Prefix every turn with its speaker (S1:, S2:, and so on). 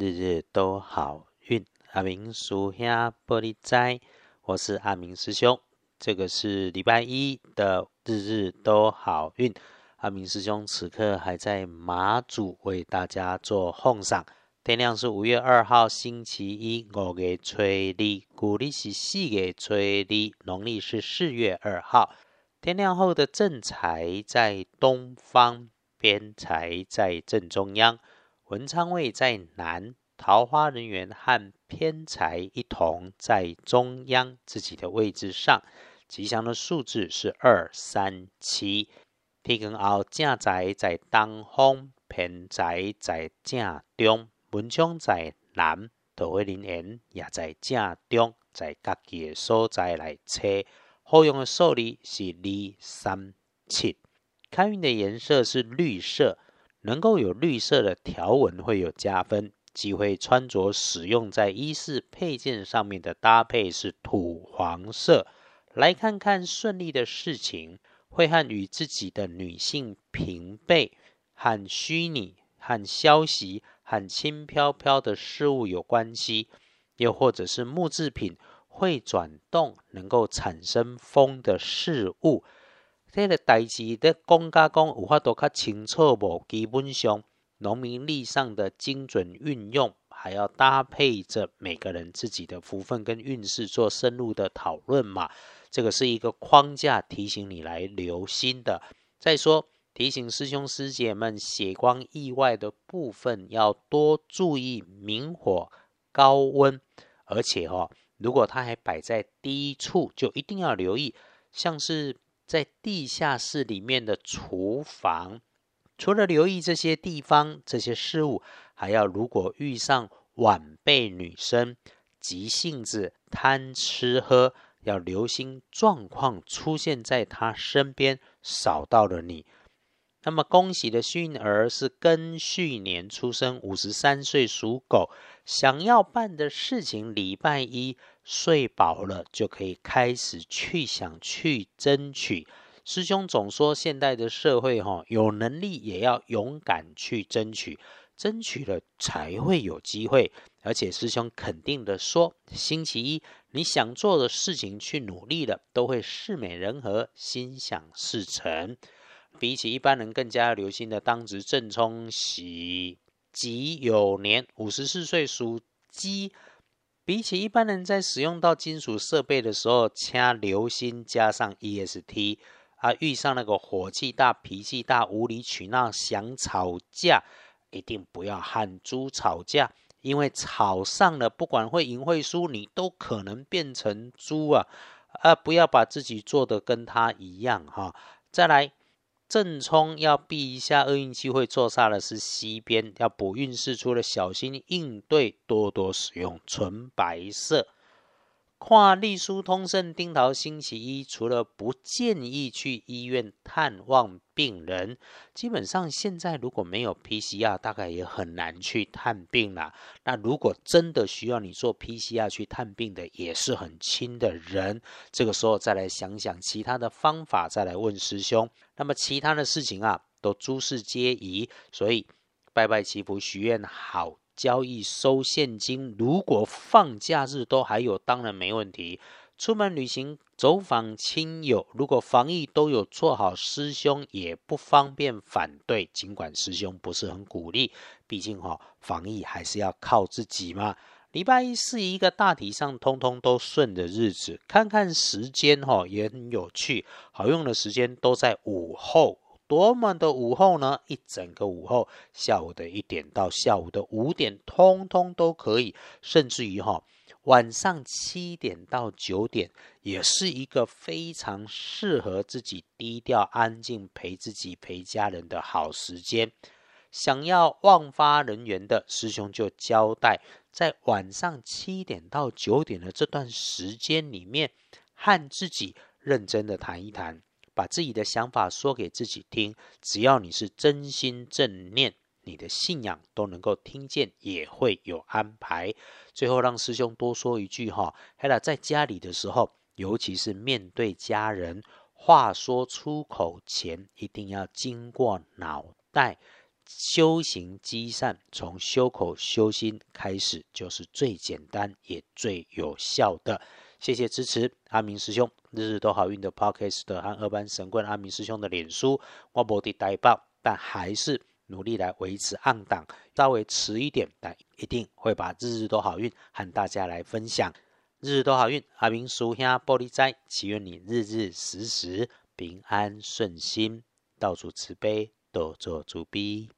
S1: 日日都好运。阿明叔兄玻璃斋，我是阿明师兄。这个是礼拜一的日日都好运。阿明师兄此刻还在马祖为大家做奉上。天亮是五月二号星期一，五月初二，古历是四月初二，农历是四月二号。天亮后的正财在东方，偏财在正中央，文昌位在南，桃花人员和偏财一同在中央自己的位置上。吉祥的数字是二三七。天光后正财在东方，偏财在正中，文昌在南，桃花人缘也在正中，在家己的所在来测。好用的数字是二三七。开运的颜色是绿色，能够有绿色的条纹会有加分。忌讳穿着使用在衣饰配件上面的搭配是土黄色。来看看顺利的事情。会和与自己的女性平辈、和虚拟、和消息、和轻飘飘的事物有关系，又或者是木制品会转动，能够产生风的事物。这个代志的公家公有法度较清楚无？基本上农民历上的精准运用，还要搭配着每个人自己的福分跟运势做深入的讨论嘛。这个是一个框架，提醒你来留心的。再说，提醒师兄师姐们，血光意外的部分要多注意明火、高温，而且哈，如果它还摆在低处，就一定要留意，像是在地下室里面的厨房。除了留意这些地方、这些事物，还要如果遇上晚辈女生，急性子、贪吃喝。要留心状况出现在他身边，少到了你。那么恭喜的幸运儿是庚戌年出生，五十三岁属狗。想要办的事情，礼拜一睡饱了就可以开始去想去争取。师兄总说，现代的社会哈，有能力也要勇敢去争取，争取了才会有机会。而且师兄肯定的说，星期一你想做的事情去努力了，都会事美人和，心想事成。比起一般人更加留心的当值正冲喜己酉年，五十四岁属鸡。比起一般人在使用到金属设备的时候，掐留心加上 EST 啊，遇上那个火气大、脾气大、无理取闹、想吵架，一定不要喊猪吵架。因为吵上了，不管会赢会输，你都可能变成猪啊！啊，不要把自己做的跟他一样哈。再来，正冲要避一下厄运机会，坐煞的是西边，要补运势，除了小心应对，多多使用纯白色。跨隶书通胜丁桃星期一，除了不建议去医院探望病人，基本上现在如果没有 PCR，大概也很难去探病了。那如果真的需要你做 PCR 去探病的，也是很亲的人，这个时候再来想想其他的方法，再来问师兄。那么其他的事情啊，都诸事皆宜，所以拜拜祈福许愿好。交易收现金，如果放假日都还有，当然没问题。出门旅行、走访亲友，如果防疫都有做好，师兄也不方便反对。尽管师兄不是很鼓励，毕竟哈，防疫还是要靠自己嘛。礼拜一是一个大体上通通都顺的日子，看看时间哈也很有趣，好用的时间都在午后。多么的午后呢？一整个午后，下午的一点到下午的五点，通通都可以。甚至于哈，晚上七点到九点，也是一个非常适合自己低调、安静陪自己、陪家人的好时间。想要旺发人员的师兄就交代，在晚上七点到九点的这段时间里面，和自己认真的谈一谈。把自己的想法说给自己听，只要你是真心正念，你的信仰都能够听见，也会有安排。最后让师兄多说一句哈，还有在家里的时候，尤其是面对家人，话说出口前一定要经过脑袋，修行积善，从修口修心开始，就是最简单也最有效的。谢谢支持，阿明师兄，日日都好运的 Podcast 和二班神棍阿明师兄的脸书，我无的代报，但还是努力来维持暗档，稍微迟一点，但一定会把日日都好运和大家来分享。日日都好运，阿明叔兄玻璃斋，祈愿你日日时时平安顺心，到处慈悲，多做主逼。